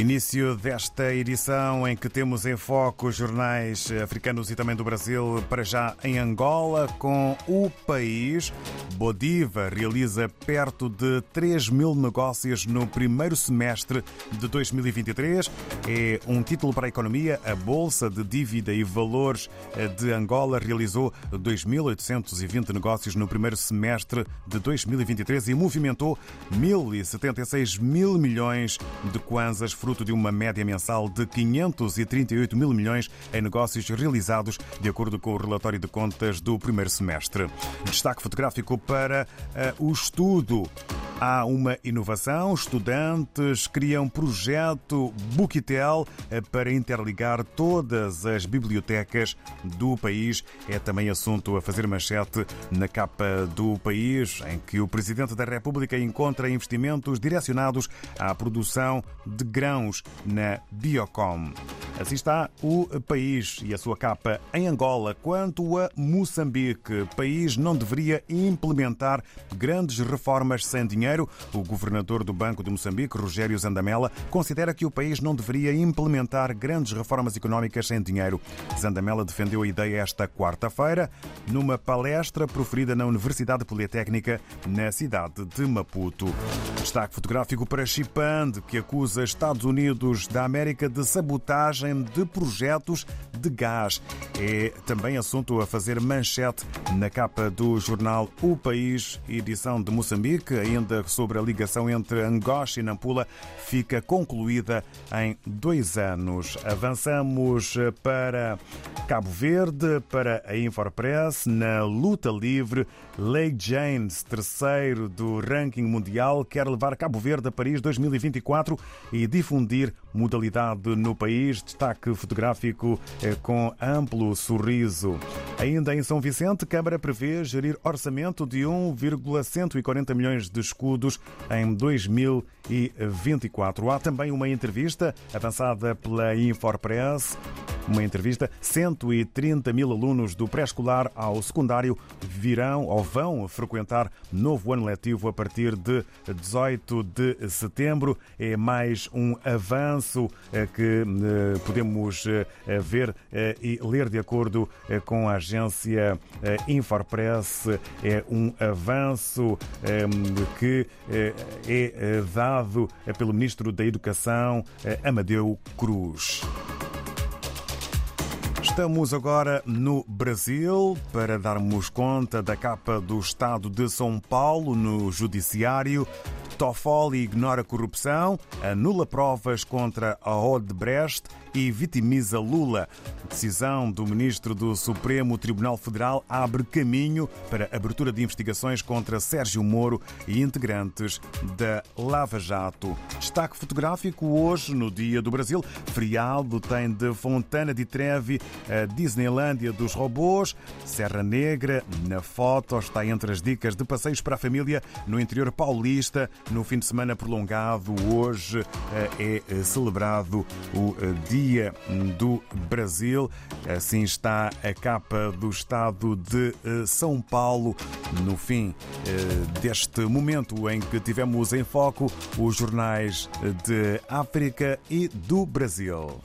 Início desta edição em que temos em foco os jornais africanos e também do Brasil, para já em Angola, com o país. Bodiva realiza perto de 3 mil negócios no primeiro semestre de 2023. É um título para a economia. A Bolsa de Dívida e Valores de Angola realizou 2.820 negócios no primeiro semestre de 2023 e movimentou 1.076 mil milhões de kwanzas fruto de uma média mensal de 538 mil milhões em negócios realizados, de acordo com o relatório de contas do primeiro semestre. Destaque fotográfico para uh, o estudo Há uma inovação. Estudantes criam projeto Bookitel eh, para interligar todas as bibliotecas do país. É também assunto a fazer manchete na capa do país, em que o Presidente da República encontra investimentos direcionados à produção de grãos na Biocom. Assim está o país e a sua capa em Angola. Quanto a Moçambique, país não deveria implementar grandes reformas sem dinheiro. O governador do Banco de Moçambique, Rogério Zandamela, considera que o país não deveria implementar grandes reformas económicas sem dinheiro. Zandamela defendeu a ideia esta quarta-feira numa palestra proferida na Universidade Politécnica na cidade de Maputo. Destaque fotográfico para Chipande, que acusa Estados Unidos da América de sabotagem de projetos de gás. É também assunto a fazer manchete na capa do jornal O País, edição de Moçambique, ainda sobre a ligação entre Angola e Nampula, fica concluída em dois anos. Avançamos para Cabo Verde, para a Infopress, na luta livre. Lei James, terceiro do ranking mundial, quer levar Cabo Verde a Paris 2024 e difundir modalidade no país. Destaque fotográfico eh, com amplo sorriso. Ainda em São Vicente, Câmara prevê gerir orçamento de 1,140 milhões de escudos em 2024. Há também uma entrevista avançada pela Infopress uma entrevista. 130 mil alunos do pré-escolar ao secundário virão ou vão frequentar novo ano letivo a partir de 18 de setembro. É mais um avanço eh, que eh, podemos eh, ver e ler de acordo com a agência Infopress. É um avanço que é dado pelo Ministro da Educação, Amadeu Cruz. Estamos agora no Brasil para darmos conta da capa do Estado de São Paulo no Judiciário. Toffoli ignora corrupção, anula provas contra a Odebrecht e vitimiza Lula. Decisão do ministro do Supremo Tribunal Federal abre caminho para abertura de investigações contra Sérgio Moro e integrantes da Lava Jato. Destaque fotográfico hoje, no Dia do Brasil. Feriado tem de Fontana de Trevi a Disneylândia dos robôs. Serra Negra, na foto, está entre as dicas de passeios para a família no interior paulista. No fim de semana prolongado, hoje eh, é celebrado o eh, Dia Dia do Brasil. Assim está a capa do estado de eh, São Paulo no fim eh, deste momento em que tivemos em foco os jornais de África e do Brasil.